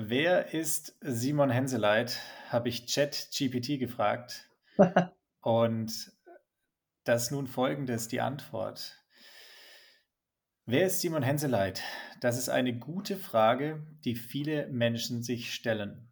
Wer ist Simon Henseleit? Habe ich ChatGPT gefragt. Und das nun folgende ist die Antwort. Wer ist Simon Henseleit? Das ist eine gute Frage, die viele Menschen sich stellen.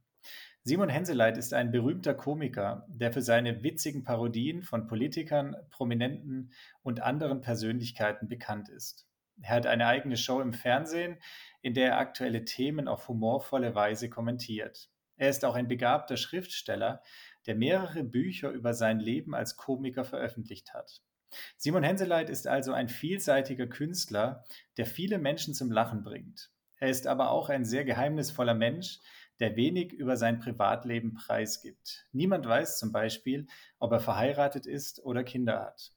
Simon Henseleit ist ein berühmter Komiker, der für seine witzigen Parodien von Politikern, Prominenten und anderen Persönlichkeiten bekannt ist. Er hat eine eigene Show im Fernsehen, in der er aktuelle Themen auf humorvolle Weise kommentiert. Er ist auch ein begabter Schriftsteller, der mehrere Bücher über sein Leben als Komiker veröffentlicht hat. Simon Henseleit ist also ein vielseitiger Künstler, der viele Menschen zum Lachen bringt. Er ist aber auch ein sehr geheimnisvoller Mensch, der wenig über sein Privatleben preisgibt. Niemand weiß zum Beispiel, ob er verheiratet ist oder Kinder hat.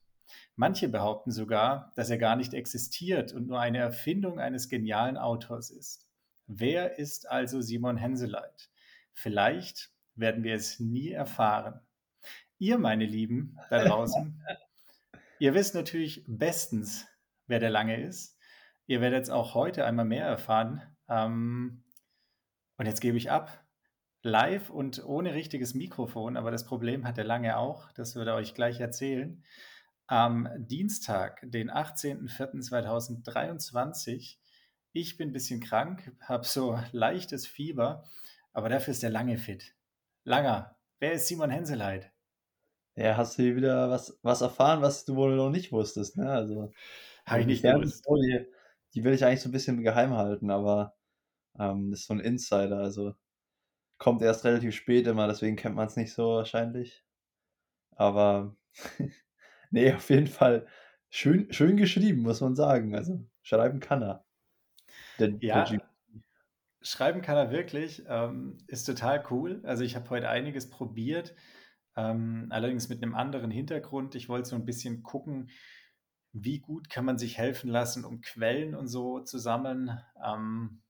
Manche behaupten sogar, dass er gar nicht existiert und nur eine Erfindung eines genialen Autors ist. Wer ist also Simon Henseleit? Vielleicht werden wir es nie erfahren. Ihr, meine Lieben, da draußen, ihr wisst natürlich bestens, wer der Lange ist. Ihr werdet es auch heute einmal mehr erfahren. Ähm, und jetzt gebe ich ab. Live und ohne richtiges Mikrofon, aber das Problem hat der Lange auch. Das wird er euch gleich erzählen. Am Dienstag, den 18.04.2023. Ich bin ein bisschen krank, habe so leichtes Fieber, aber dafür ist der Lange fit. Langer, wer ist Simon Henseleit? Ja, hast du hier wieder was, was erfahren, was du wohl noch nicht wusstest, ne? Also, Habe ich die nicht gewusst. Story, die will ich eigentlich so ein bisschen geheim halten, aber ähm, das ist so ein Insider, also kommt erst relativ spät immer, deswegen kennt man es nicht so wahrscheinlich. Aber nee, auf jeden Fall schön, schön geschrieben, muss man sagen. Also schreiben kann er. Der, ja, der schreiben kann er wirklich. Ähm, ist total cool. Also ich habe heute einiges probiert, ähm, allerdings mit einem anderen Hintergrund. Ich wollte so ein bisschen gucken, wie gut kann man sich helfen lassen, um Quellen und so zu sammeln. Ähm,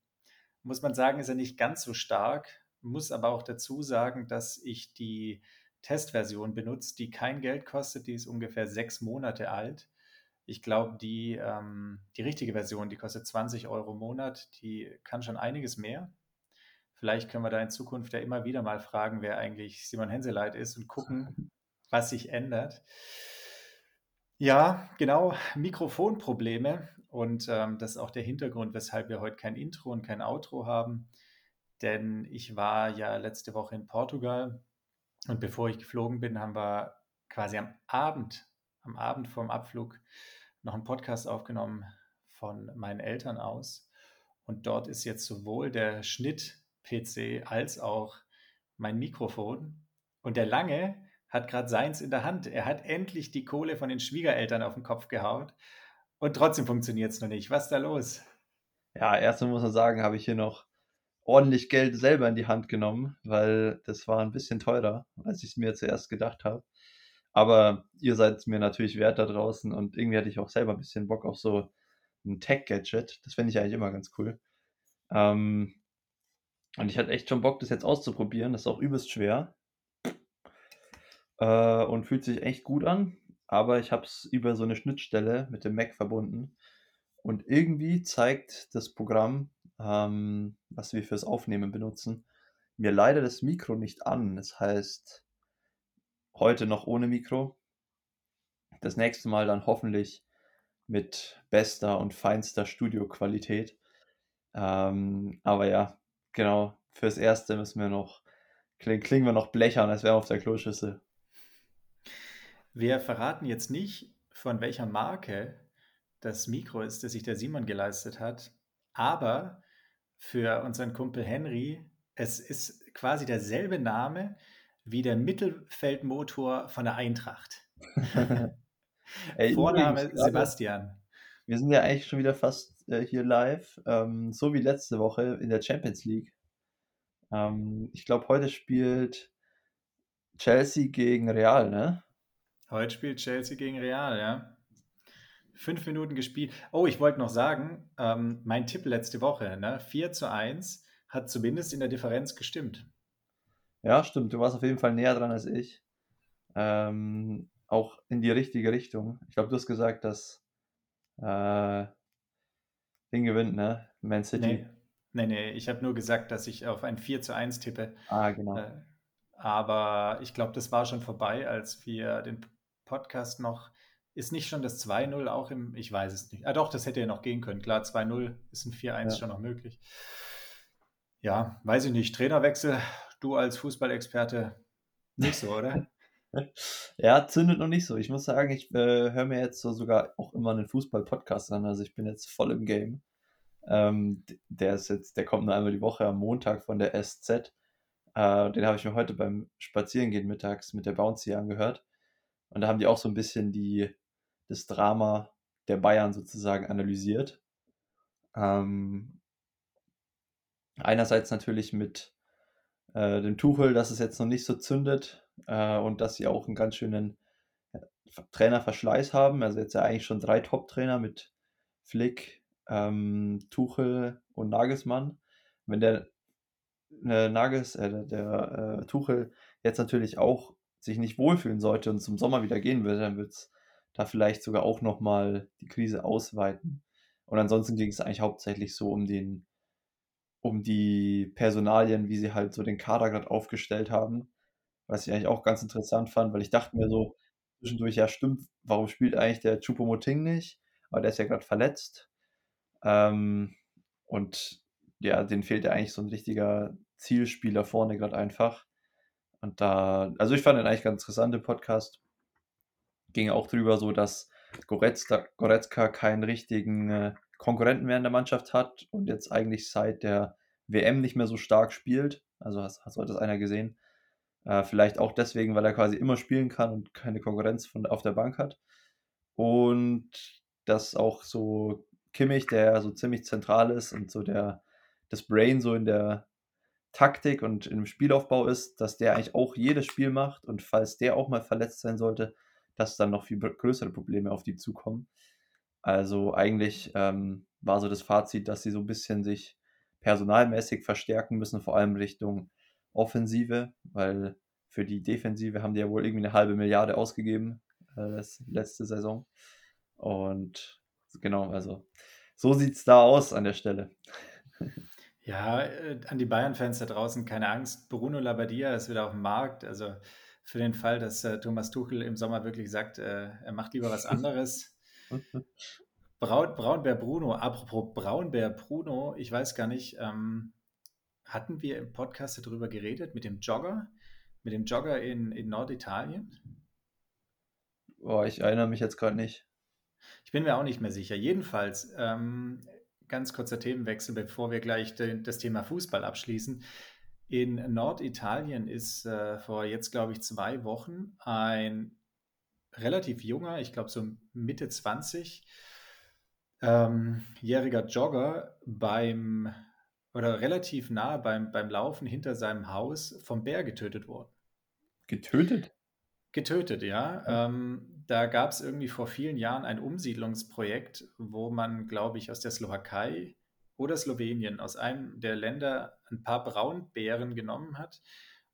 muss man sagen, ist er nicht ganz so stark. Muss aber auch dazu sagen, dass ich die Testversion benutze, die kein Geld kostet. Die ist ungefähr sechs Monate alt. Ich glaube, die, ähm, die richtige Version, die kostet 20 Euro im Monat. Die kann schon einiges mehr. Vielleicht können wir da in Zukunft ja immer wieder mal fragen, wer eigentlich Simon Henseleit ist und gucken, was sich ändert. Ja, genau, Mikrofonprobleme. Und ähm, das ist auch der Hintergrund, weshalb wir heute kein Intro und kein Outro haben. Denn ich war ja letzte Woche in Portugal und bevor ich geflogen bin, haben wir quasi am Abend, am Abend vorm Abflug noch einen Podcast aufgenommen von meinen Eltern aus. Und dort ist jetzt sowohl der Schnitt-PC als auch mein Mikrofon. Und der Lange hat gerade seins in der Hand. Er hat endlich die Kohle von den Schwiegereltern auf den Kopf gehauen. Und trotzdem funktioniert es noch nicht. Was ist da los? Ja, erstmal muss man sagen, habe ich hier noch ordentlich Geld selber in die Hand genommen, weil das war ein bisschen teurer, als ich es mir zuerst gedacht habe. Aber ihr seid mir natürlich wert da draußen und irgendwie hatte ich auch selber ein bisschen Bock auf so ein Tech-Gadget. Das finde ich eigentlich immer ganz cool. Ähm, und ich hatte echt schon Bock, das jetzt auszuprobieren. Das ist auch übelst schwer. Äh, und fühlt sich echt gut an. Aber ich habe es über so eine Schnittstelle mit dem Mac verbunden. Und irgendwie zeigt das Programm, ähm, was wir fürs Aufnehmen benutzen, mir leider das Mikro nicht an. Das heißt, heute noch ohne Mikro. Das nächste Mal dann hoffentlich mit bester und feinster Studioqualität. Ähm, aber ja, genau, fürs Erste müssen wir noch, klingen, klingen wir noch blechern, als wären wir auf der Kloschüssel. Wir verraten jetzt nicht, von welcher Marke das Mikro ist, das sich der Simon geleistet hat, aber für unseren Kumpel Henry. Es ist quasi derselbe Name wie der Mittelfeldmotor von der Eintracht. Ey, Vorname übrigens, Sebastian. Wir sind ja eigentlich schon wieder fast äh, hier live, ähm, so wie letzte Woche in der Champions League. Ähm, ich glaube, heute spielt Chelsea gegen Real, ne? Heute spielt Chelsea gegen Real, ja. Fünf Minuten gespielt. Oh, ich wollte noch sagen, ähm, mein Tipp letzte Woche, ne, 4 zu 1, hat zumindest in der Differenz gestimmt. Ja, stimmt. Du warst auf jeden Fall näher dran als ich. Ähm, auch in die richtige Richtung. Ich glaube, du hast gesagt, dass äh, Ding gewinnt, ne? Man City. Nee, Ne, ne, ich habe nur gesagt, dass ich auf ein 4:1 tippe. Ah, genau. Äh, aber ich glaube, das war schon vorbei, als wir den Podcast noch ist nicht schon das 2:0 auch im ich weiß es nicht. Ah doch, das hätte ja noch gehen können. Klar, 2:0 ist 'n 4:1 Ja. schon noch möglich. Ja, weiß ich nicht. Trainerwechsel, du als Fußballexperte nicht so, oder? Ja, zündet noch nicht so. Ich muss sagen, ich, äh, höre mir jetzt so sogar auch immer 'nen Fußball-Podcast an. Also, ich bin jetzt voll im Game. Ähm, der ist jetzt der kommt nur einmal die Woche am Montag von der SZ. Äh, den habe ich mir heute beim Spazierengehen mittags mit der Bouncy angehört. Und da haben die auch so 'n bisschen die das Drama der Bayern sozusagen analysiert. Ähm einerseits natürlich mit, äh, dem Tuchel, dass es jetzt noch nicht so zündet, äh, und dass sie auch 'n ganz schönen, äh, Ver Trainerverschleiß haben. Also, jetzt ja eigentlich schon 3 Top-Trainer mit Flick, ähm, Tuchel und Nagelsmann. Wenn der, äh, Nagels äh, der äh, Tuchel jetzt natürlich auch sich nicht wohlfühlen sollte und zum Sommer wieder gehen will, dann wird's da vielleicht sogar auch noch mal die Krise ausweiten. Und ansonsten ging's eigentlich hauptsächlich so um den um die Personalien, wie sie halt so den Kader grad aufgestellt haben, was ich eigentlich auch ganz interessant fand, weil ich dachte mir so zwischendurch: „Ja, stimmt, warum spielt eigentlich der Choupo-Moting nicht?“ Aber der ist ja grad verletzt. Ähm, und ja, denen fehlt ja eigentlich so 'n richtiger Zielspieler vorne grad einfach. Und da also, ich fand den eigentlich ganz interessant, den Podcast. Ging auch drüber so, dass Goretzka Goretzka keinen richtigen, äh, Konkurrenten mehr in der Mannschaft hat und jetzt eigentlich seit der WM nicht mehr so stark spielt. Also, so hat das einer gesehen. Äh, vielleicht auch deswegen, weil er quasi immer spielen kann und keine Konkurrenz von auf der Bank hat. Und dass auch so Kimmich, der so ziemlich zentral ist und so der das Brain so in der Taktik und im Spielaufbau ist, dass der eigentlich auch jedes Spiel macht und falls der auch mal verletzt sein sollte, dass dann noch viel größere Probleme auf die zukommen. Also, eigentlich, ähm, war so das Fazit, dass sie so 'n bisschen sich personalmäßig verstärken müssen, vor allem Richtung Offensive, weil für die Defensive haben die ja wohl irgendwie 'ne 1/2 Milliarde ausgegeben, äh, letz letzte Saison. Und genau, also, so sieht's da aus an der Stelle. Ja, äh, an die Bayern-Fans da draußen, keine Angst. Bruno Labbadia ist wieder aufm Markt. Also, für den Fall, dass, äh, Thomas Tuchel im Sommer wirklich sagt, äh, er macht lieber was anderes. Braun Braunbär Bruno apropos Braunbär Bruno, ich weiß gar nicht, ähm, hatten wir im Podcast da drüber geredet mit dem Jogger mit dem Jogger in in Norditalien? Oh, ich erinnere mich jetzt grad nicht. Ich bin mir auch nicht mehr sicher. Jedenfalls, ähm, ganz kurzer Themenwechsel, bevor wir gleich den das Thema Fußball abschließen. In Norditalien ist, äh, vor jetzt, glaube ich, 2 Wochen ein relativ junger, ich glaube so Mitte 20, ähm, jähriger Jogger beim oder relativ nah beim beim Laufen hinter seinem Haus vom Bär getötet worden. Getötet? Getötet, ja. Ähm, da gab's irgendwie vor vielen Jahren ein Umsiedlungsprojekt, wo man, glaube ich, aus der Slowakei oder Slowenien, aus einem der Länder 'n paar Braunbären genommen hat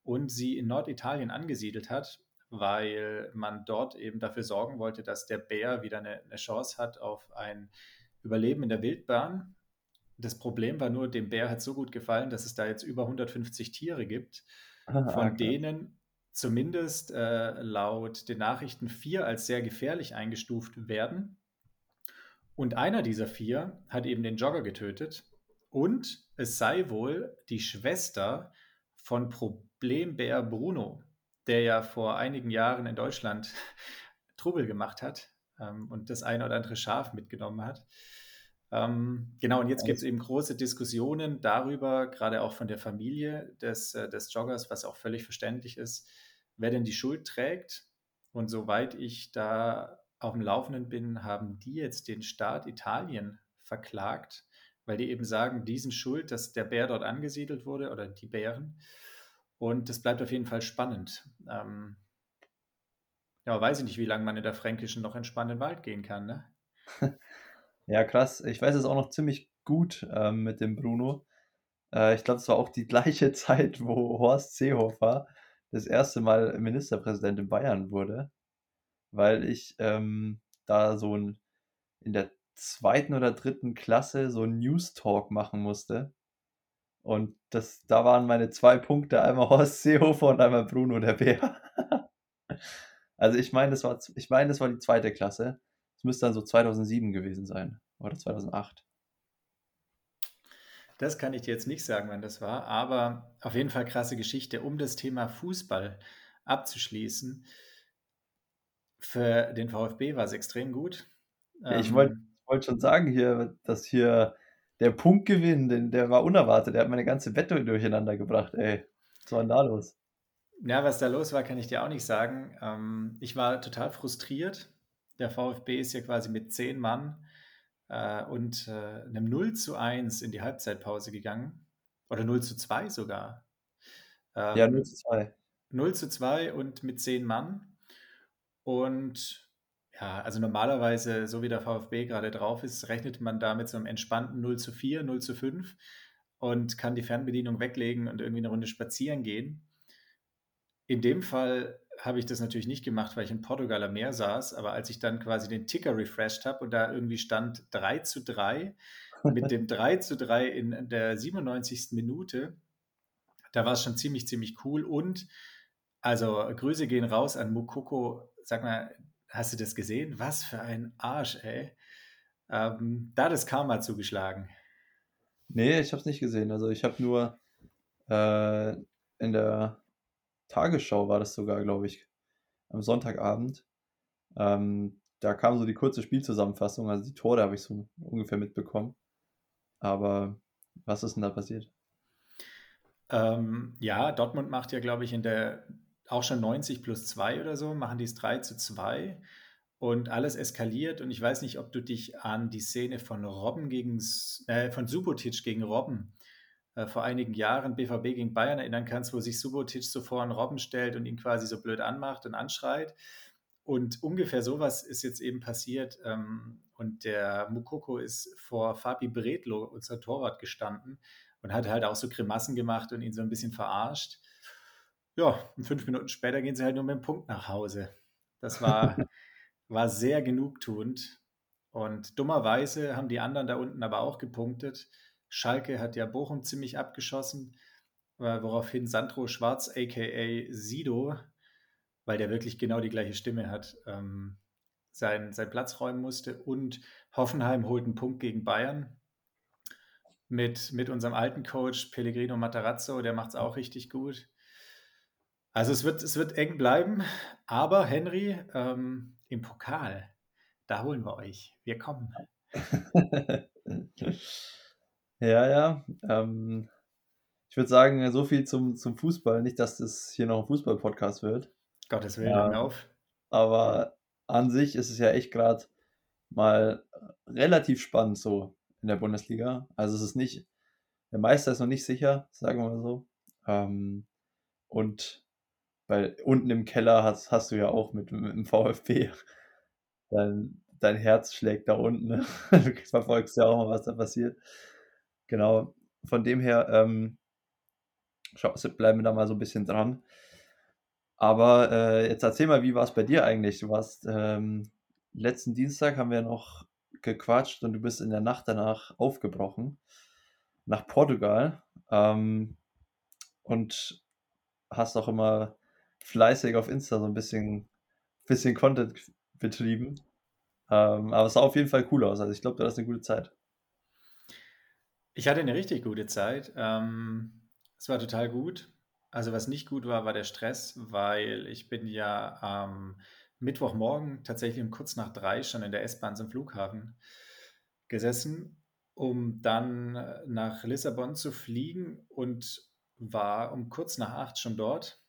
und sie in Norditalien angesiedelt hat, weil man dort eben dafür sorgen wollte, dass der Bär wieder 'ne 'ne Chance hat auf ein Überleben in der Wildbahn. Das Problem war nur, dem Bär hat's so gut gefallen, dass es da jetzt über 150 Tiere gibt, Ah, von krass. denen zumindest, äh, laut den Nachrichten 4 als sehr gefährlich eingestuft werden. Und einer dieser 4 hat eben den Jogger getötet und es sei wohl die Schwester von Problembär Bruno, der ja vor einigen Jahren in Deutschland Trubel gemacht hat, ähm, und das eine oder andere Schaf mitgenommen hat. Ähm, genau, und jetzt gibt's eben große Diskussionen darüber, grade auch von der Familie des äh, des Joggers, was auch völlig verständlich ist, wer denn die Schuld trägt. Und soweit ich da aufm Laufenden bin, haben die jetzt den Staat Italien verklagt, weil die eben sagen, die sind schuld, dass der Bär dort angesiedelt wurde oder die Bären. Und das bleibt auf jeden Fall spannend. Ähm ja, weiß ich nicht, wie lang man in der Fränkischen noch in 'n Wald gehen kann, ne? Ja, krass. Ich weiß es auch noch ziemlich gut, ähm, mit dem Bruno. Äh, ich glaube, es war auch die gleiche Zeit, wo Horst Seehofer das 1. Mal Ministerpräsident in Bayern wurde, weil ich, ähm, da so 'n in der 2. oder 3. Klasse so 'n Newstalk machen musste. Und das, da waren meine zwei Punkte, einmal Horst Seehofer und einmal Bruno der Bär. also ich meine, das war, ich meine, das war die zweite Klasse. Das müsste dann so 2007 gewesen sein oder 2008. Das kann ich dir jetzt nicht sagen, wann das war, aber auf jeden Fall krasse Geschichte, um das Thema Fußball abzuschließen. Für den VfB war es extrem gut. Ja, ich wollte ähm, wollt schon sagen hier, dass hier der Punktgewinn, den, der war unerwartet. Der hat meine ganze Wette durcheinander gebracht, ey. Was war denn da los? Ja, was da los war, kann ich dir auch nicht sagen. Ähm, ich war total frustriert. Der VfB ist ja quasi mit zehn Mann äh, und äh, einem 0 zu 1 in die Halbzeitpause gegangen. Oder 0 zu 2 sogar. Ähm, ja, 0 zu 2. 0 zu 2 und mit zehn Mann. Und ja, also normalerweise, so wie der VfB gerade drauf ist, rechnet man da mit so einem entspannten 0 zu 4, 0 zu 5 und kann die Fernbedienung weglegen und irgendwie eine Runde spazieren gehen. In dem Fall habe ich das natürlich nicht gemacht, weil ich in Portugal am Meer saß, aber als ich dann quasi den Ticker refreshed habe und da irgendwie stand 3 zu 3, mit dem 3 zu 3 in der 97. Minute, da war es schon ziemlich, ziemlich cool und also Grüße gehen raus an Mukoko. Sag mal, hast du das gesehen? Was für ein Arsch, ey. Ähm, da das Karma zugeschlagen. Nee, ich habe es nicht gesehen. Also ich habe nur äh, in der Tagesschau war das sogar, glaube ich, am Sonntagabend. Ähm, da kam so die kurze Spielzusammenfassung, also die Tore habe ich so ungefähr mitbekommen. Aber was ist denn da passiert? Ähm, ja, Dortmund macht ja, glaube ich, in der auch schon 90 plus 2 oder so, machen die es 3 zu 2 und alles eskaliert. Und ich weiß nicht, ob du dich an die Szene von Robben gegen, äh, von Subotic gegen Robben äh, vor einigen Jahren BVB gegen Bayern erinnern kannst, wo sich Subotic so vor einen Robben stellt und ihn quasi so blöd anmacht und anschreit. Und ungefähr sowas ist jetzt eben passiert. Ähm, und der Mukoko ist vor Fabi Bredlo, unser Torwart, gestanden und hat halt auch so Grimassen gemacht und ihn so ein bisschen verarscht. Ja, und fünf Minuten später gehen sie halt nur mit dem Punkt nach Hause. Das war, war sehr genugtuend. Und dummerweise haben die anderen da unten aber auch gepunktet. Schalke hat ja Bochum ziemlich abgeschossen, woraufhin Sandro Schwarz, aka Sido, weil der wirklich genau die gleiche Stimme hat, ähm, seinen, seinen Platz räumen musste. Und Hoffenheim holt einen Punkt gegen Bayern. Mit, mit unserem alten Coach Pellegrino Matarazzo, der macht es auch richtig gut. Also es wird, es wird eng bleiben, aber Henry, ähm, im Pokal, da holen wir euch. Wir kommen. Ja, ja. Ähm, ich würde sagen, so viel zum, zum Fußball. Nicht, dass das hier noch ein Fußball-Podcast wird. Gottes Willen, ja, auf. Aber an sich ist es ja echt gerade mal relativ spannend so in der Bundesliga. Also es ist nicht, der Meister ist noch nicht sicher, sagen wir mal so. Ähm, und weil unten im Keller hast, hast du ja auch mit, mit dem VfB dein, dein Herz schlägt da unten. Ne? Du verfolgst ja auch mal, was da passiert. Genau, von dem her ähm, schau, bleiben wir da mal so ein bisschen dran. Aber äh, jetzt erzähl mal, wie war es bei dir eigentlich? Du warst ähm, letzten Dienstag haben wir noch gequatscht und du bist in der Nacht danach aufgebrochen nach Portugal ähm, und hast auch immer fleißig auf Insta so ein bisschen, bisschen Content betrieben. Ähm, aber es sah auf jeden Fall cool aus. Also ich glaube, du hast eine gute Zeit. Ich hatte eine richtig gute Zeit. Ähm, es war total gut. Also was nicht gut war, war der Stress, weil ich bin ja am Mittwochmorgen tatsächlich um kurz nach drei schon in der S-Bahn zum Flughafen gesessen, um dann nach Lissabon zu fliegen und war um kurz nach acht schon dort.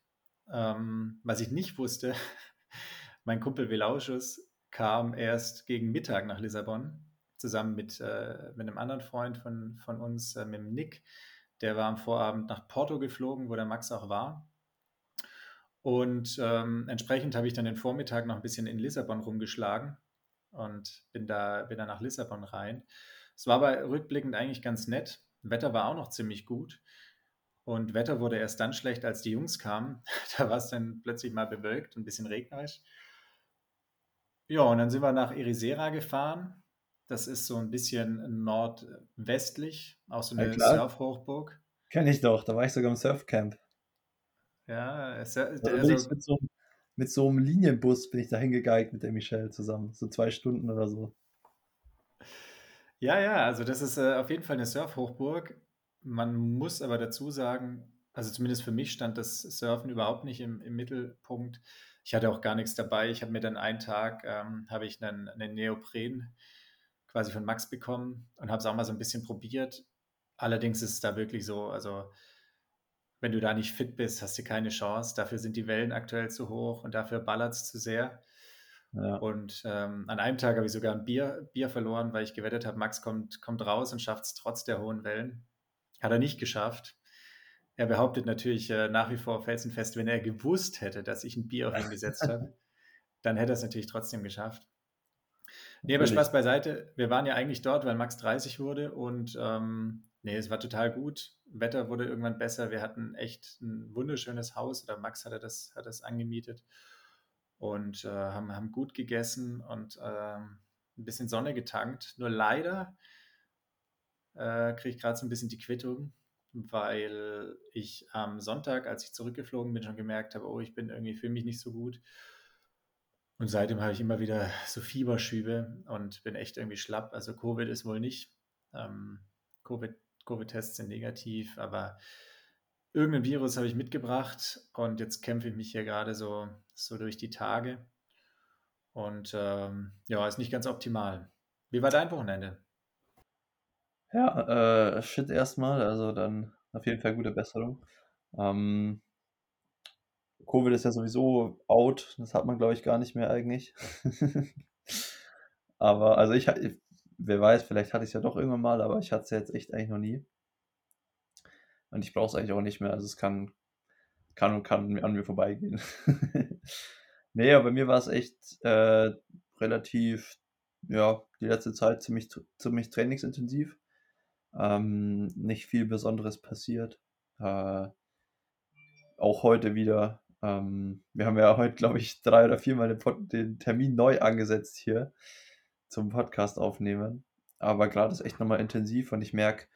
Ähm, was ich nicht wusste, mein Kumpel Velauschus kam erst gegen Mittag nach Lissabon zusammen mit, äh, mit einem anderen Freund von, von uns, äh, mit dem Nick. Der war am Vorabend nach Porto geflogen, wo der Max auch war. Und ähm, entsprechend habe ich dann den Vormittag noch ein bisschen in Lissabon rumgeschlagen und bin da, bin da nach Lissabon rein. Es war aber rückblickend eigentlich ganz nett. Wetter war auch noch ziemlich gut. Und Wetter wurde erst dann schlecht, als die Jungs kamen. Da war es dann plötzlich mal bewölkt und ein bisschen regnerisch. Ja, und dann sind wir nach Ericeira gefahren. Das ist so ein bisschen nordwestlich, auch so eine ja, Surfhochburg. Kenn ich doch, da war ich sogar im Surfcamp. Ja, es, also, mit so, mit so einem Linienbus bin ich da hingegeigt mit der Michelle zusammen. So zwei Stunden oder so. ja, ja, also das ist äh, auf jeden Fall eine Surfhochburg. Man muss aber dazu sagen, also zumindest für mich stand das Surfen überhaupt nicht im, im Mittelpunkt. Ich hatte auch gar nichts dabei. Ich habe mir dann einen Tag, ähm, habe ich einen, einen Neopren quasi von Max bekommen und habe es auch mal so ein bisschen probiert. Allerdings ist es da wirklich so, also wenn du da nicht fit bist, hast du keine Chance. Dafür sind die Wellen aktuell zu hoch und dafür ballert es zu sehr. Ja. Und ähm, an einem Tag habe ich sogar ein Bier, Bier verloren, weil ich gewettet habe, Max kommt, kommt raus und schafft es trotz der hohen Wellen. Hat er nicht geschafft. Er behauptet natürlich äh, nach wie vor felsenfest, wenn er gewusst hätte, dass ich ein Bier auf ihn gesetzt habe, dann hätte er es natürlich trotzdem geschafft. Nee, aber. Spaß beiseite. Wir waren ja eigentlich dort, weil Max 30 wurde und ähm, nee, es war total gut. Wetter wurde irgendwann besser. Wir hatten echt ein wunderschönes Haus oder Max hatte das, hat das angemietet und äh, haben, haben gut gegessen und ähm, ein bisschen Sonne getankt. Nur leider äh, kriege ich gerade so ein bisschen die Quittung, weil ich am Sonntag, als ich zurückgeflogen bin, schon gemerkt habe, oh, ich bin irgendwie, fühle mich nicht so gut. Und seitdem habe ich immer wieder so Fieberschübe und bin echt irgendwie schlapp. Also Covid ist wohl nicht. Ähm, Covid, Covid-Tests sind negativ, aber irgendein Virus habe ich mitgebracht und jetzt kämpfe ich mich hier gerade so, so durch die Tage. Und ähm, ja, ist nicht ganz optimal. Wie war dein Wochenende? Ja, äh, shit erstmal, also dann auf jeden Fall gute Besserung. Ähm, Covid ist ja sowieso out, das hat man glaube ich gar nicht mehr eigentlich. Aber also ich, wer weiß, vielleicht hatte ich es ja doch irgendwann mal, aber ich hatte es ja jetzt echt eigentlich noch nie. Und ich brauche es eigentlich auch nicht mehr, also es kann, kann und kann an mir vorbeigehen. Nee, aber bei mir war es echt äh, relativ, ja, die letzte Zeit ziemlich, ziemlich trainingsintensiv. Ähm, nicht viel Besonderes passiert. Äh, auch heute wieder. Ähm, wir haben ja heute, glaube ich, drei oder viermal den, Pod den Termin neu angesetzt hier zum Podcast aufnehmen. Aber gerade ist echt nochmal intensiv und ich merke,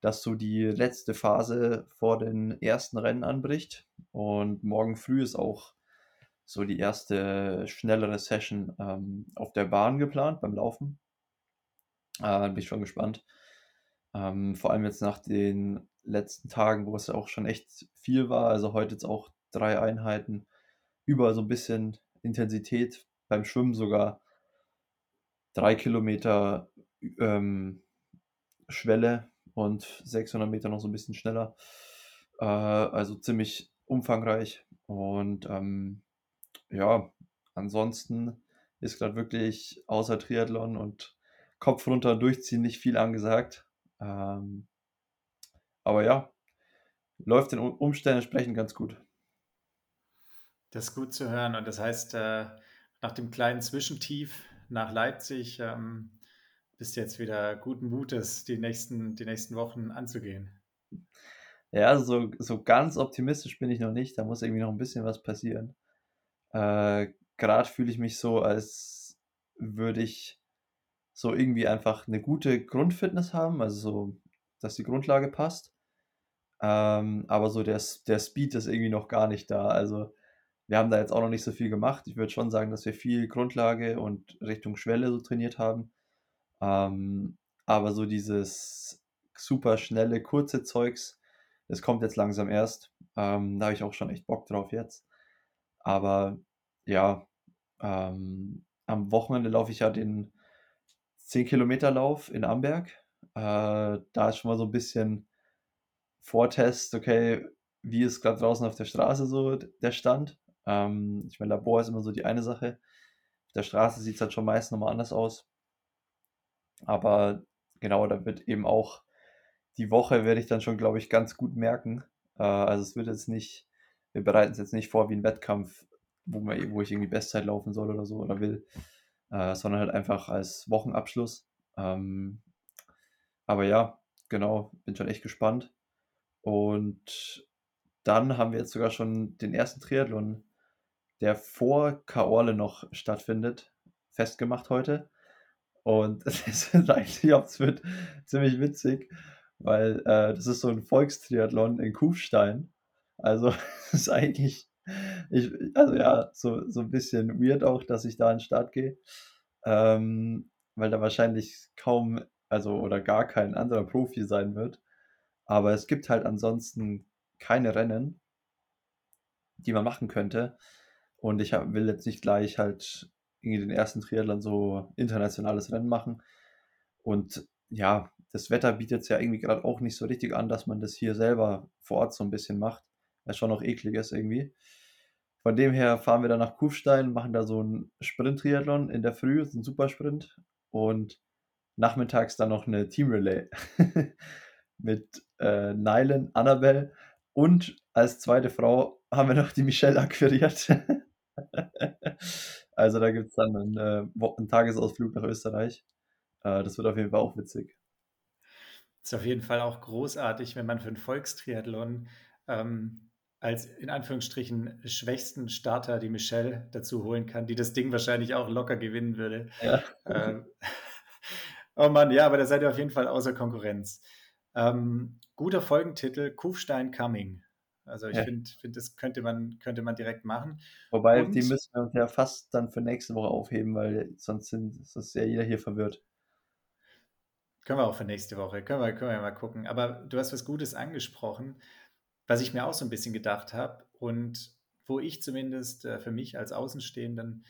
dass so die letzte Phase vor den ersten Rennen anbricht. Und morgen früh ist auch so die erste schnellere Session ähm, auf der Bahn geplant beim Laufen. Äh, bin ich schon gespannt. Ähm, vor allem jetzt nach den letzten Tagen, wo es ja auch schon echt viel war. Also heute jetzt auch drei Einheiten, überall so ein bisschen Intensität, beim Schwimmen sogar drei Kilometer ähm, Schwelle und 600 Meter noch so ein bisschen schneller. Äh, also ziemlich umfangreich. Und ähm, ja, ansonsten ist gerade wirklich außer Triathlon und Kopf runter durchziehen nicht viel angesagt. Ähm, aber ja, läuft den Um- Umständen entsprechend ganz gut. Das ist gut zu hören. Und das heißt, äh, nach dem kleinen Zwischentief nach Leipzig ähm, bist du jetzt wieder guten Mutes, die nächsten, die nächsten Wochen anzugehen. Ja, so, so ganz optimistisch bin ich noch nicht. Da muss irgendwie noch ein bisschen was passieren. Äh, gerade fühle ich mich so, als würde ich so irgendwie einfach eine gute Grundfitness haben, also so, dass die Grundlage passt. Ähm, aber so der, der Speed ist irgendwie noch gar nicht da. Also wir haben da jetzt auch noch nicht so viel gemacht. Ich würde schon sagen, dass wir viel Grundlage und Richtung Schwelle so trainiert haben. Ähm, aber so dieses super schnelle, kurze Zeugs, das kommt jetzt langsam erst. Ähm, da habe ich auch schon echt Bock drauf jetzt. Aber ja, ähm, am Wochenende laufe ich ja den 10 Kilometer Lauf in Amberg. Äh, da ist schon mal so ein bisschen Vortest, okay, wie ist gerade draußen auf der Straße so der Stand? Ähm, ich meine, Labor ist immer so die eine Sache. Auf der Straße sieht es halt schon meist nochmal anders aus. Aber genau, da wird eben auch die Woche werde ich dann schon, glaube ich, ganz gut merken. Äh, also es wird jetzt nicht, wir bereiten es jetzt nicht vor wie ein Wettkampf, wo, man, wo ich irgendwie Bestzeit laufen soll oder so oder will, äh, sondern halt einfach als Wochenabschluss. Ähm, aber ja, genau, bin schon echt gespannt. Und dann haben wir jetzt sogar schon den ersten Triathlon, der vor Kaorle noch stattfindet, festgemacht heute. Und es ist eigentlich, es wird ziemlich witzig, weil äh, das ist so ein Volkstriathlon in Kufstein. Also das ist eigentlich, ich, also ja, so, so ein bisschen weird auch, dass ich da an den Start gehe, ähm, weil da wahrscheinlich kaum, also oder gar kein anderer Profi sein wird. Aber es gibt halt ansonsten keine Rennen, die man machen könnte. Und ich hab, will jetzt nicht gleich halt irgendwie den ersten Triathlon so internationales Rennen machen. Und ja, das Wetter bietet es ja irgendwie gerade auch nicht so richtig an, dass man das hier selber vor Ort so ein bisschen macht. Was schon noch eklig ist irgendwie. Von dem her fahren wir dann nach Kufstein, machen da so einen Sprint-Triathlon in der Früh, so einen Supersprint. Und nachmittags dann noch eine Team-Relay mit äh, Nylan, Annabelle und als zweite Frau haben wir noch die Michelle akquiriert. also da gibt es dann einen, äh, einen, Tagesausflug nach Österreich. Äh, das wird auf jeden Fall auch witzig. Ist auf jeden Fall auch großartig, wenn man für einen Volkstriathlon ähm, als in Anführungsstrichen schwächsten Starter die Michelle dazu holen kann, die das Ding wahrscheinlich auch locker gewinnen würde. Ja. Ähm, oh Mann, ja, aber da seid ihr auf jeden Fall außer Konkurrenz. Ähm, guter Folgentitel, Kufstein Coming. Also ich ja. finde, find, das könnte man, könnte man direkt machen. Wobei, Und, die müssen wir uns ja fast dann für nächste Woche aufheben, weil sonst sind, ist ja jeder hier verwirrt. Können wir auch für nächste Woche, können wir, können wir mal gucken. Aber du hast was Gutes angesprochen, was ich mir auch so ein bisschen gedacht habe und wo ich zumindest äh, für mich als Außenstehenden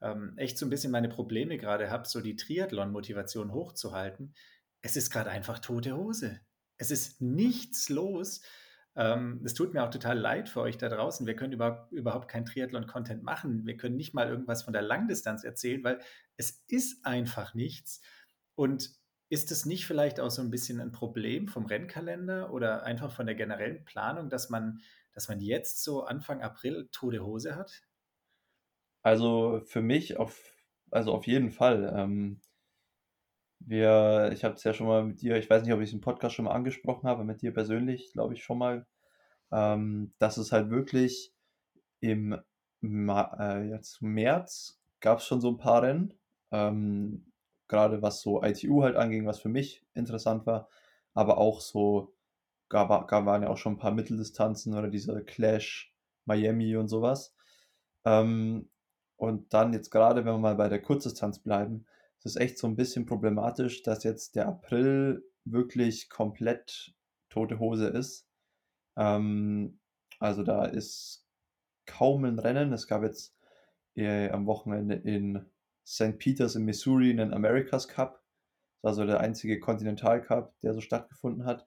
ähm, echt so ein bisschen meine Probleme gerade habe, so die Triathlon-Motivation hochzuhalten. Es ist gerade einfach tote Hose. Es ist nichts los. Ähm, es tut mir auch total leid für euch da draußen. Wir können über, überhaupt kein Triathlon-Content machen. Wir können nicht mal irgendwas von der Langdistanz erzählen, weil es ist einfach nichts. Und ist es nicht vielleicht auch so ein bisschen ein Problem vom Rennkalender oder einfach von der generellen Planung, dass man, dass man jetzt so Anfang April tote Hose hat? Also für mich auf, also auf jeden Fall. Ähm, wir, ich habe es ja schon mal mit dir, ich weiß nicht, ob ich es im Podcast schon mal angesprochen habe, mit dir persönlich, glaube ich, schon mal, ähm, dass es halt wirklich im Ma äh, jetzt März gab es schon so ein paar Rennen, ähm, gerade was so ITU halt anging, was für mich interessant war, aber auch so, gab, gab waren ja auch schon ein paar Mitteldistanzen oder dieser Clash Miami und sowas. Ähm, und dann jetzt gerade, wenn wir mal bei der Kurzdistanz bleiben, es ist echt so ein bisschen problematisch, dass jetzt der April wirklich komplett tote Hose ist. Ähm, also da ist kaum ein Rennen. Es gab jetzt äh, am Wochenende in St. Peters in Missouri einen America's Cup. Das war so der einzige Continental Cup, der so stattgefunden hat.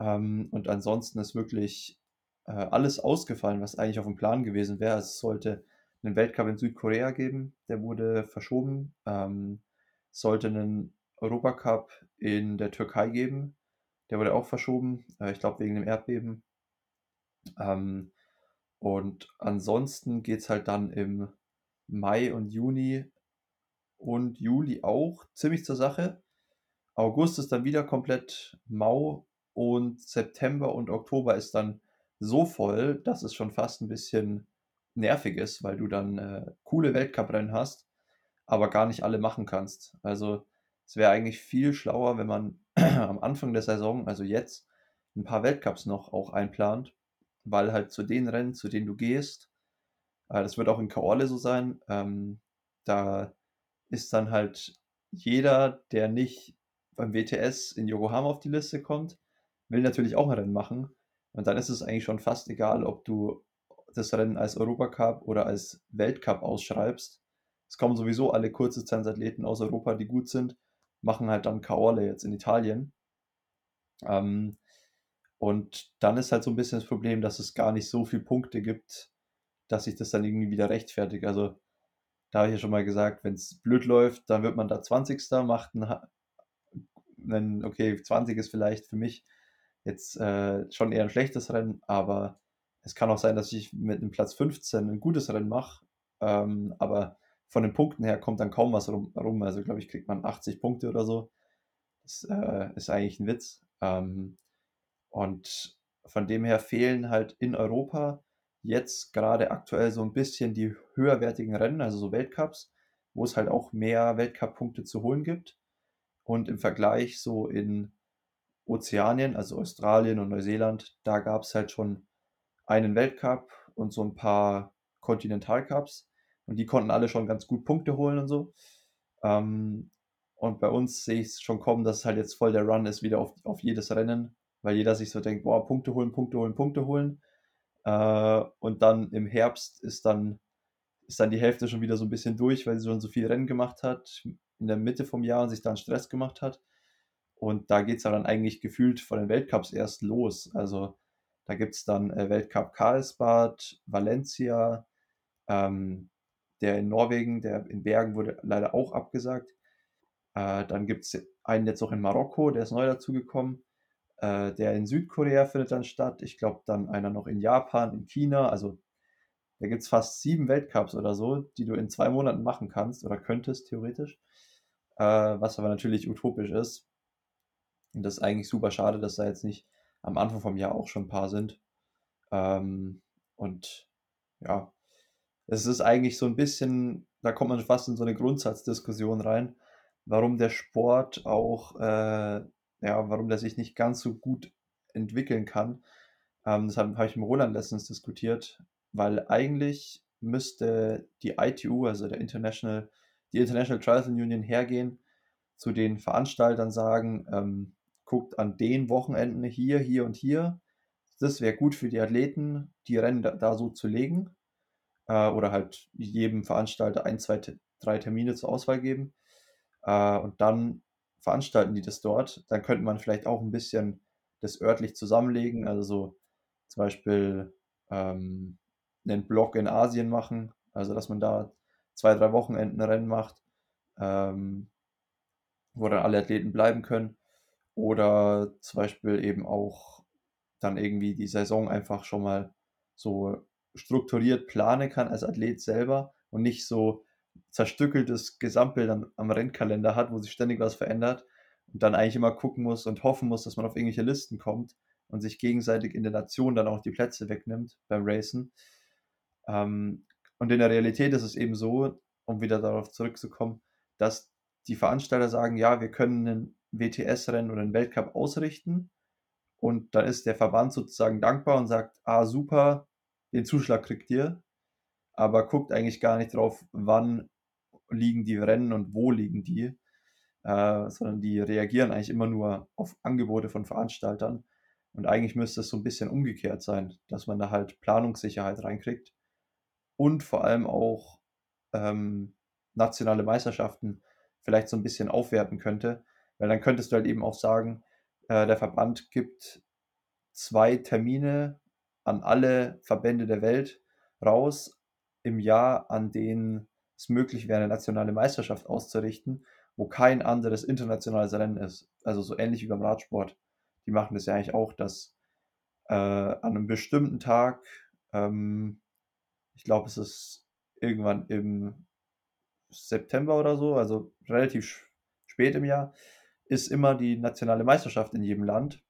Ähm, und ansonsten ist wirklich äh, alles ausgefallen, was eigentlich auf dem Plan gewesen wäre. Es sollte einen Weltcup in Südkorea geben, der wurde verschoben. Ähm, sollte einen Europacup in der Türkei geben. Der wurde auch verschoben, äh, ich glaube wegen dem Erdbeben. Ähm, und ansonsten geht es halt dann im Mai und Juni und Juli auch ziemlich zur Sache. August ist dann wieder komplett mau und September und Oktober ist dann so voll, dass es schon fast ein bisschen nervig ist, weil du dann äh, coole Weltcuprennen hast, aber gar nicht alle machen kannst. Also es wäre eigentlich viel schlauer, wenn man am Anfang der Saison, also jetzt, ein paar Weltcups noch auch einplant, weil halt zu den Rennen, zu denen du gehst, äh, das wird auch in Kaorle so sein, ähm, da ist dann halt jeder, der nicht beim WTS in Yokohama auf die Liste kommt, will natürlich auch ein Rennen machen. Und dann ist es eigentlich schon fast egal, ob du das Rennen als Europacup oder als Weltcup ausschreibst. Es kommen sowieso alle Kurzdistanzathleten aus Europa, die gut sind, machen halt dann Kaorle jetzt in Italien. Ähm, und dann ist halt so ein bisschen das Problem, dass es gar nicht so viele Punkte gibt, dass sich das dann irgendwie wieder rechtfertigt. Also da habe ich ja schon mal gesagt, wenn es blöd läuft, dann wird man da 20. macht einen, okay, 20 ist vielleicht für mich jetzt äh, schon eher ein schlechtes Rennen, aber es kann auch sein, dass ich mit einem Platz 15 ein gutes Rennen mache, ähm, aber von den Punkten her kommt dann kaum was rum. rum. Also, glaube ich, kriegt man 80 Punkte oder so. Das äh, ist eigentlich ein Witz. Ähm, und von dem her fehlen halt in Europa jetzt gerade aktuell so ein bisschen die höherwertigen Rennen, also so Weltcups, wo es halt auch mehr Weltcup-Punkte zu holen gibt. Und im Vergleich so in Ozeanien, also Australien und Neuseeland, da gab es halt schon einen Weltcup und so ein paar Kontinentalcups und die konnten alle schon ganz gut Punkte holen und so. Ähm, und bei uns sehe ich es schon kommen, dass es halt jetzt voll der Run ist wieder auf, auf jedes Rennen, weil jeder sich so denkt, boah, Punkte holen, Punkte holen, Punkte holen. Äh, und dann im Herbst ist dann, ist dann die Hälfte schon wieder so ein bisschen durch, weil sie schon so viel Rennen gemacht hat in der Mitte vom Jahr und sich dann Stress gemacht hat. Und da geht es dann eigentlich gefühlt von den Weltcups erst los. Also da gibt es dann äh, Weltcup Karlsbad, Valencia, ähm, der in Norwegen, der in Bergen wurde leider auch abgesagt. Äh, dann gibt es einen jetzt auch in Marokko, der ist neu dazugekommen. Äh, der in Südkorea findet dann statt. Ich glaube, dann einer noch in Japan, in China. Also da gibt es fast sieben Weltcups oder so, die du in zwei Monaten machen kannst oder könntest, theoretisch. Äh, was aber natürlich utopisch ist. Und das ist eigentlich super schade, dass da jetzt nicht am Anfang vom Jahr auch schon ein paar sind. Ähm, und ja, es ist eigentlich so ein bisschen, da kommt man fast in so eine Grundsatzdiskussion rein, warum der Sport auch, äh, ja, warum der sich nicht ganz so gut entwickeln kann. Ähm, das habe hab ich mit Roland letztens diskutiert, weil eigentlich müsste die ITU, also der International, die International Triathlon Union hergehen, zu den Veranstaltern sagen, ähm, guckt an den Wochenenden hier, hier und hier. Das wäre gut für die Athleten, die Rennen da, da so zu legen. Äh, oder halt jedem Veranstalter ein, zwei, drei Termine zur Auswahl geben. Äh, und dann veranstalten die das dort. Dann könnte man vielleicht auch ein bisschen das örtlich zusammenlegen. Also so zum Beispiel ähm, einen Block in Asien machen. Also dass man da zwei, drei Wochenenden Rennen macht, ähm, wo dann alle Athleten bleiben können. Oder zum Beispiel eben auch dann irgendwie die Saison einfach schon mal so strukturiert planen kann als Athlet selber und nicht so zerstückeltes Gesamtbild am, am Rennkalender hat, wo sich ständig was verändert und dann eigentlich immer gucken muss und hoffen muss, dass man auf irgendwelche Listen kommt und sich gegenseitig in der Nation dann auch die Plätze wegnimmt beim Racen. Ähm, und in der Realität ist es eben so, um wieder darauf zurückzukommen, dass die Veranstalter sagen, ja, wir können einen WTS-Rennen oder einen Weltcup ausrichten. Und dann ist der Verband sozusagen dankbar und sagt, ah, super, den Zuschlag kriegt ihr. Aber guckt eigentlich gar nicht drauf, wann liegen die Rennen und wo liegen die. Äh, sondern die reagieren eigentlich immer nur auf Angebote von Veranstaltern. Und eigentlich müsste es so ein bisschen umgekehrt sein, dass man da halt Planungssicherheit reinkriegt und vor allem auch ähm, nationale Meisterschaften vielleicht so ein bisschen aufwerten könnte, weil dann könntest du halt eben auch sagen, äh, der Verband gibt zwei Termine an alle Verbände der Welt raus im Jahr, an denen es möglich wäre, eine nationale Meisterschaft auszurichten, wo kein anderes internationales Rennen ist. Also so ähnlich wie beim Radsport. Die machen das ja eigentlich auch, dass äh, an einem bestimmten Tag, ähm, ich glaube, es ist irgendwann im September oder so, also relativ spät im Jahr, ist immer die nationale Meisterschaft in jedem Land.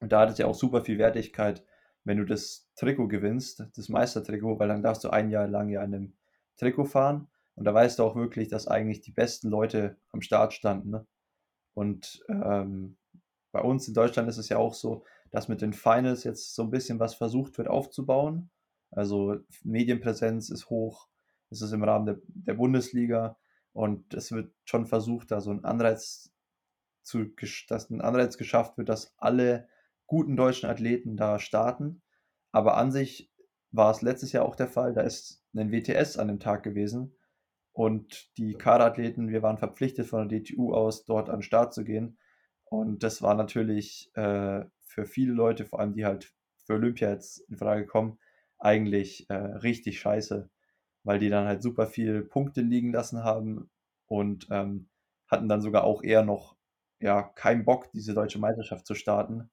Und da hat es ja auch super viel Wertigkeit, wenn du das Trikot gewinnst, das Meistertrikot, weil dann darfst du ein Jahr lang ja in einem Trikot fahren. Und da weißt du auch wirklich, dass eigentlich die besten Leute am Start standen. Ne? Und ähm, bei uns in Deutschland ist es ja auch so, dass mit den Finals jetzt so ein bisschen was versucht wird aufzubauen. Also Medienpräsenz ist hoch, es ist im Rahmen der, der Bundesliga und es wird schon versucht, da so ein Anreiz zu, dass ein Anreiz geschafft wird, dass alle guten deutschen Athleten da starten. Aber an sich war es letztes Jahr auch der Fall. Da ist ein WTS an dem Tag gewesen und die Kaderathleten, wir waren verpflichtet von der DTU aus, dort an den Start zu gehen. Und das war natürlich äh, für viele Leute, vor allem die halt für Olympia jetzt in Frage kommen, eigentlich äh, richtig scheiße, weil die dann halt super viel Punkte liegen lassen haben und ähm, hatten dann sogar auch eher noch ja, keinen Bock, diese deutsche Meisterschaft zu starten,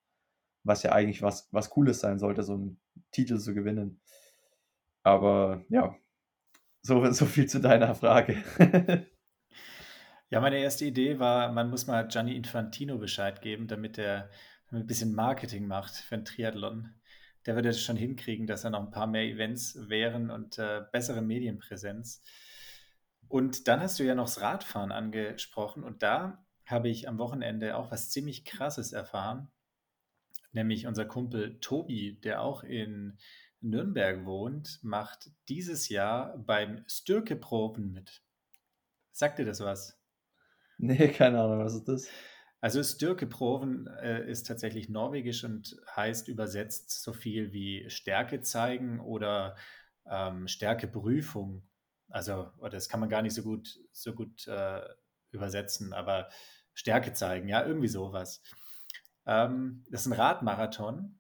was ja eigentlich was, was Cooles sein sollte, so einen Titel zu gewinnen. Aber ja, so, so viel zu deiner Frage. ja, meine erste Idee war, man muss mal Gianni Infantino Bescheid geben, damit er ein bisschen Marketing macht für ein Triathlon. Der würde es schon hinkriegen, dass er noch ein paar mehr Events wären und äh, bessere Medienpräsenz. Und dann hast du ja noch das Radfahren angesprochen und da habe ich am Wochenende auch was ziemlich Krasses erfahren. Nämlich unser Kumpel Tobi, der auch in Nürnberg wohnt, macht dieses Jahr beim Stürke-Proben mit. Sagt dir das was? Nee, keine Ahnung, was ist das? Also Styrkeproven äh, ist tatsächlich norwegisch und heißt übersetzt so viel wie Stärke zeigen oder ähm, Stärkeprüfung. Also, oder das kann man gar nicht so gut, so gut äh, übersetzen, aber Stärke zeigen, ja, irgendwie sowas. Ähm, das ist ein Radmarathon,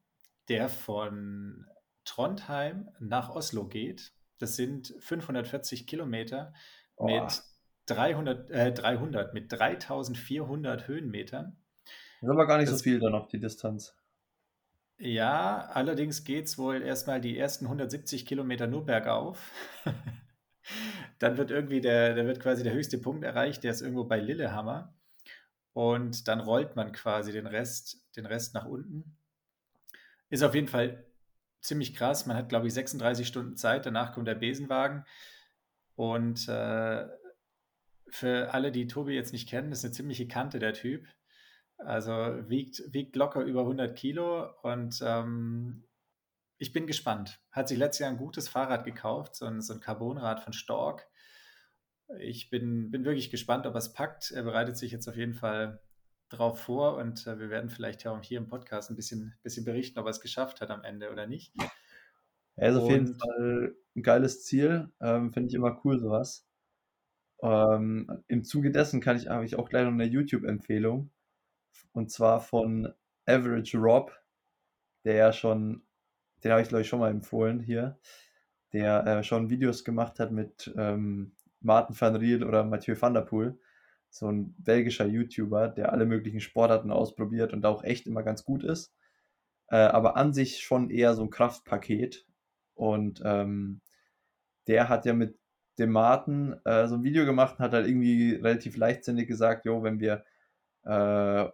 der von Trondheim nach Oslo geht. Das sind 540 Kilometer Oh, mit 300, äh, 300 mit 3400 Höhenmetern. ist aber gar nicht so Das, viel dann auf die Distanz. ja, allerdings geht es wohl erstmal die ersten 170 Kilometer nur bergauf. Dann wird irgendwie der, da wird quasi der höchste Punkt erreicht, der ist irgendwo bei Lillehammer. Und dann rollt man quasi den Rest, den Rest nach unten. Ist auf jeden Fall ziemlich krass. Man hat, glaube ich, 36 Stunden Zeit. Danach kommt der Besenwagen. Und äh, für alle, die Tobi jetzt nicht kennen, ist eine ziemliche Kante der Typ. Also wiegt, wiegt locker über 100 Kilo und ähm, ich bin gespannt. Hat sich letztes Jahr ein gutes Fahrrad gekauft, so ein, so ein Carbonrad von Stork. Ich bin, bin wirklich gespannt, ob er es packt. Er bereitet sich jetzt auf jeden Fall drauf vor und äh, wir werden vielleicht ja auch hier im Podcast ein bisschen, bisschen berichten, ob er es geschafft hat am Ende oder nicht. Er ist auf jeden Und Fall ein geiles Ziel. Ähm, finde ich immer cool, sowas. Ähm, im Zuge dessen kann ich, habe ich auch gleich noch eine YouTube-Empfehlung. Und zwar von Average Rob, der ja schon, den habe ich glaube ich schon mal empfohlen hier, der äh, schon Videos gemacht hat mit ähm, Martin van Riel oder Mathieu van der Poel. So ein belgischer YouTuber, der alle möglichen Sportarten ausprobiert und auch echt immer ganz gut ist. Äh, aber an sich schon eher so ein Kraftpaket. Und ähm, der hat ja mit dem Martin äh, so ein Video gemacht und hat halt irgendwie relativ leichtsinnig gesagt, jo, wenn wir äh,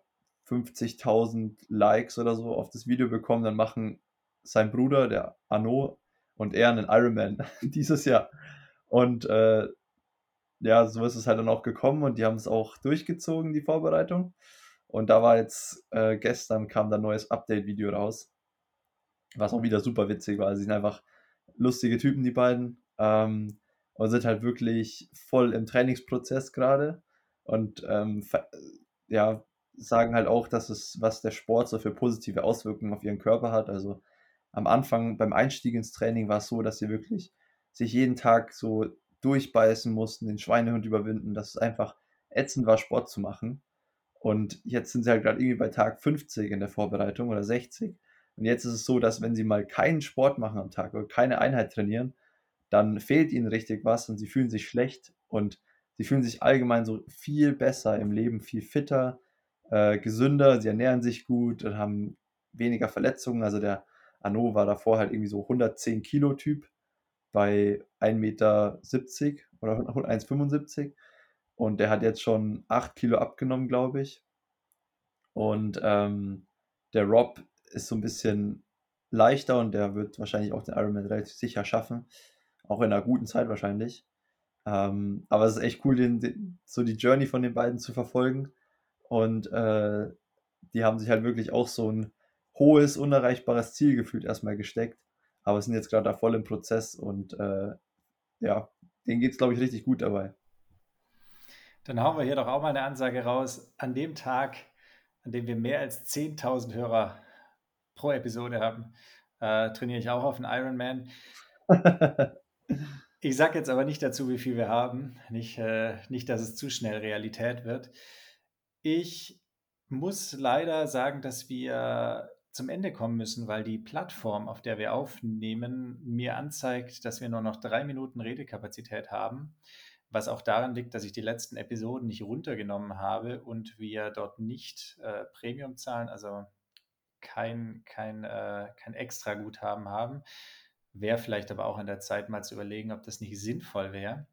50.000 Likes oder so auf das Video bekommen, dann machen sein Bruder, der Arno, und er einen Ironman dieses Jahr. Und äh, ja, so ist es halt dann auch gekommen und die haben es auch durchgezogen, die Vorbereitung. Und da war jetzt, äh, gestern kam da ein neues Update-Video raus, was auch wieder super witzig war. Also, sie sind einfach lustige Typen, die beiden. Ähm, und sind halt wirklich voll im Trainingsprozess gerade. Und ähm, ja, sagen halt auch, dass es, was der Sport so für positive Auswirkungen auf ihren Körper hat. Also am Anfang beim Einstieg ins Training war es so, dass sie wirklich sich jeden Tag so durchbeißen mussten, den Schweinehund überwinden, dass es einfach ätzend war, Sport zu machen. Und jetzt sind sie halt gerade irgendwie bei Tag 50 in der Vorbereitung oder 60. Und jetzt ist es so, dass wenn sie mal keinen Sport machen am Tag oder keine Einheit trainieren, dann fehlt ihnen richtig was und sie fühlen sich schlecht und sie fühlen sich allgemein so viel besser im Leben, viel fitter, äh, gesünder, sie ernähren sich gut und haben weniger Verletzungen. Also der Arno war davor halt irgendwie so 110 Kilo Typ bei 1,70 Meter oder 1,75 und der hat jetzt schon 8 Kilo abgenommen, glaube ich. Und ähm, der Rob ist so ein bisschen leichter und der wird wahrscheinlich auch den Ironman relativ sicher schaffen. Auch in einer guten Zeit wahrscheinlich. Ähm, aber es ist echt cool, den, den, so die Journey von den beiden zu verfolgen. Und äh, die haben sich halt wirklich auch so ein hohes, unerreichbares Ziel gefühlt erstmal gesteckt. Aber sind jetzt gerade da voll im Prozess und äh, ja, denen geht es, glaube ich, richtig gut dabei. dann hauen wir hier doch auch mal eine Ansage raus. An dem Tag, an dem wir mehr als 10.000 Hörer pro Episode haben, äh, trainiere ich auch auf einen Ironman. Ich sage jetzt aber nicht dazu, wie viel wir haben. Nicht, äh, nicht, dass es zu schnell Realität wird. Ich muss leider sagen, dass wir zum Ende kommen müssen, weil die Plattform, auf der wir aufnehmen, mir anzeigt, dass wir nur noch drei Minuten Redekapazität haben. Was auch daran liegt, dass ich die letzten Episoden nicht runtergenommen habe und wir dort nicht äh, Premium zahlen, also kein, kein, äh, kein extra Guthaben haben. Wäre vielleicht aber auch an der Zeit mal zu überlegen, ob das nicht sinnvoll wäre.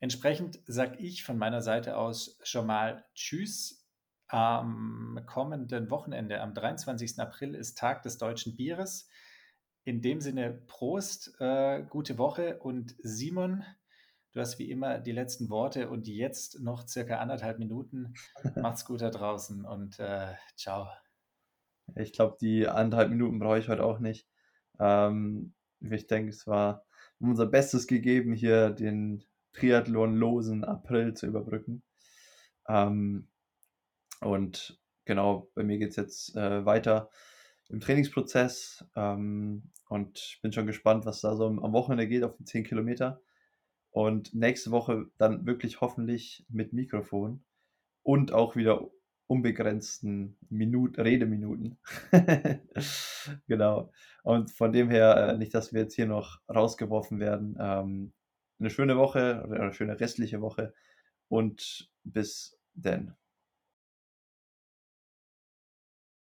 Entsprechend sage ich von meiner Seite aus schon mal Tschüss. Am kommenden Wochenende, am 23. April, ist Tag des deutschen Bieres. In dem Sinne, Prost, äh, gute Woche und Simon, Du hast wie immer die letzten Worte und jetzt noch circa anderthalb Minuten. Macht's gut da draußen und äh, ciao. Ich glaube, die anderthalb Minuten brauche ich heute auch nicht. Ähm, ich denke, es war unser Bestes gegeben, hier den triathlonlosen April zu überbrücken. Ähm, und genau, bei mir geht es jetzt äh, weiter im Trainingsprozess ähm, und bin schon gespannt, was da so am Wochenende geht auf die 10 Kilometer. Und nächste Woche dann wirklich hoffentlich mit Mikrofon und auch wieder unbegrenzten Minut Redeminuten. genau. Und von dem her, äh, nicht, dass wir jetzt hier noch rausgeworfen werden. Ähm, eine schöne Woche oder eine schöne restliche Woche und bis denn.